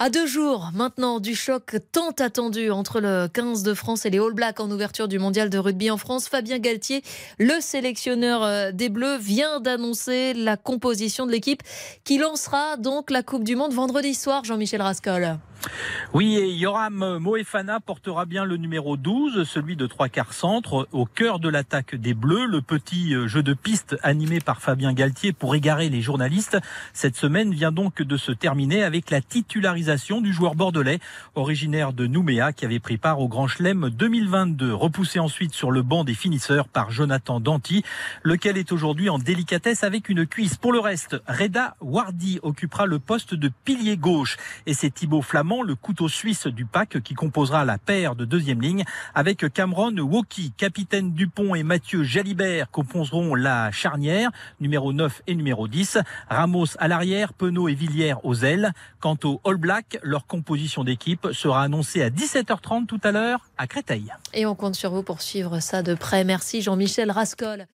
À deux jours maintenant du choc tant attendu entre le 15 de France et les All Blacks en ouverture du mondial de rugby en France, Fabien Galtier, le sélectionneur euh, des Bleus, vient d'annoncer la composition de l'équipe qui lancera donc la Coupe du Monde vendredi soir, Jean-Michel Rascol. Oui, et Yoram Moefana portera bien le numéro 12, celui de trois quarts centre, au cœur de l'attaque des Bleus. Le petit euh, jeu de piste animé par Fabien Galtier pour égarer les journalistes cette semaine vient donc de se terminer avec la titularisation du joueur bordelais, originaire de Nouméa, qui avait pris part au Grand Chelem 2022. Repoussé ensuite sur le banc des finisseurs par Jonathan Danty, lequel est aujourd'hui en délicatesse avec une cuisse. Pour le reste, Reda Wardi occupera le poste de pilier gauche et c'est Thibaut Flamand le couteau suisse du pack qui composera la paire de deuxième ligne avec Cameron Woki, capitaine Dupont et Mathieu Jalibert composeront la charnière numéro 9 et numéro 10. Ramos à l'arrière, Penaud et Villiers aux ailes. Quant aux All Blacks, leur composition d'équipe sera annoncée à 17h30 tout à l'heure à Créteil. Et on compte sur vous pour suivre ça de près. Merci Jean-Michel Rascol.